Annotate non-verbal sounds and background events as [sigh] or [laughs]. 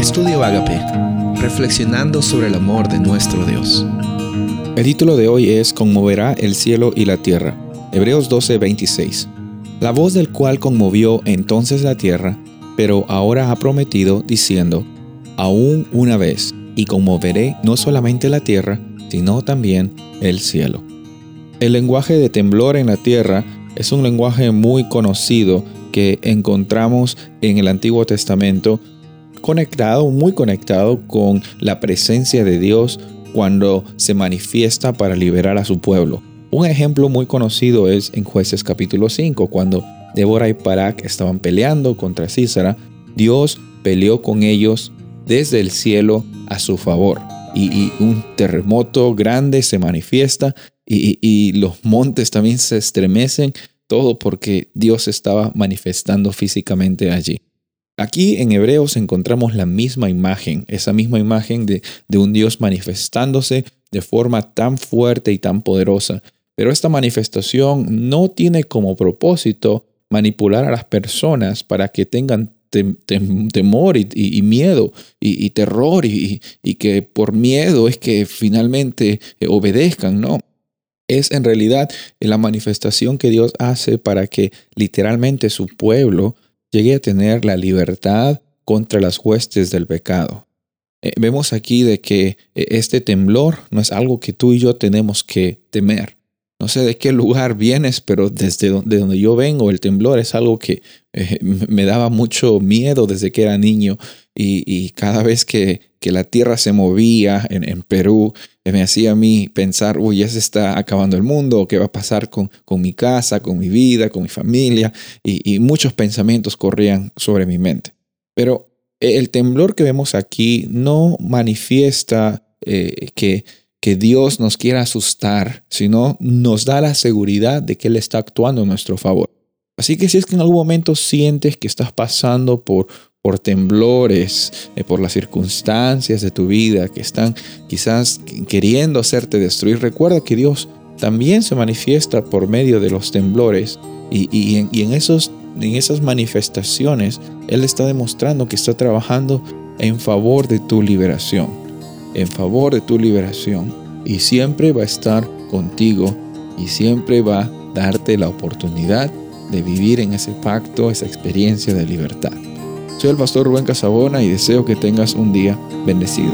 Estudio Agape, reflexionando sobre el amor de nuestro Dios. El título de hoy es Conmoverá el cielo y la tierra. Hebreos 12:26. La voz del cual conmovió entonces la tierra, pero ahora ha prometido, diciendo, aún una vez, y conmoveré no solamente la tierra, sino también el cielo. El lenguaje de temblor en la tierra es un lenguaje muy conocido que encontramos en el Antiguo Testamento conectado, muy conectado con la presencia de Dios cuando se manifiesta para liberar a su pueblo. Un ejemplo muy conocido es en jueces capítulo 5, cuando Débora y Barak estaban peleando contra Císara, Dios peleó con ellos desde el cielo a su favor. Y, un terremoto grande se manifiesta y los montes también se estremecen, todo porque Dios estaba manifestando físicamente allí. Aquí en Hebreos encontramos la misma imagen, esa misma imagen de, un Dios manifestándose de forma tan fuerte y tan poderosa. Pero esta manifestación no tiene como propósito manipular a las personas para que tengan temor y, miedo y, terror y, que por miedo es que finalmente eh, obedezcan, no. Es en realidad la manifestación que Dios hace para que literalmente su pueblo llegué a tener la libertad contra las huestes del pecado. Eh, vemos aquí de que eh, este temblor no es algo que tú y yo tenemos que temer. No sé de qué lugar vienes, pero desde donde, yo vengo, el temblor es algo que eh, [laughs] me daba mucho miedo desde que era niño. Y, cada vez que, la tierra se movía en, Perú, me hacía a mí pensar, uy, ya se está acabando el mundo, ¿qué va a pasar con, mi casa, con mi vida, con mi familia? Y, muchos pensamientos corrían sobre mi mente. Pero el temblor que vemos aquí no manifiesta eh, que que Dios nos quiera asustar, sino nos da la seguridad de que Él está actuando en nuestro favor. Así que si es que en algún momento sientes que estás pasando por, por temblores, eh, por las circunstancias de tu vida que están quizás queriendo hacerte destruir, recuerda que Dios también se manifiesta por medio de los temblores y, en, y en, esos, en esas manifestaciones Él está demostrando que está trabajando en favor de tu liberación en favor de tu liberación y siempre va a estar contigo y siempre va a darte la oportunidad de vivir en ese pacto, esa experiencia de libertad. Soy el pastor Rubén Casabona y deseo que tengas un día bendecido.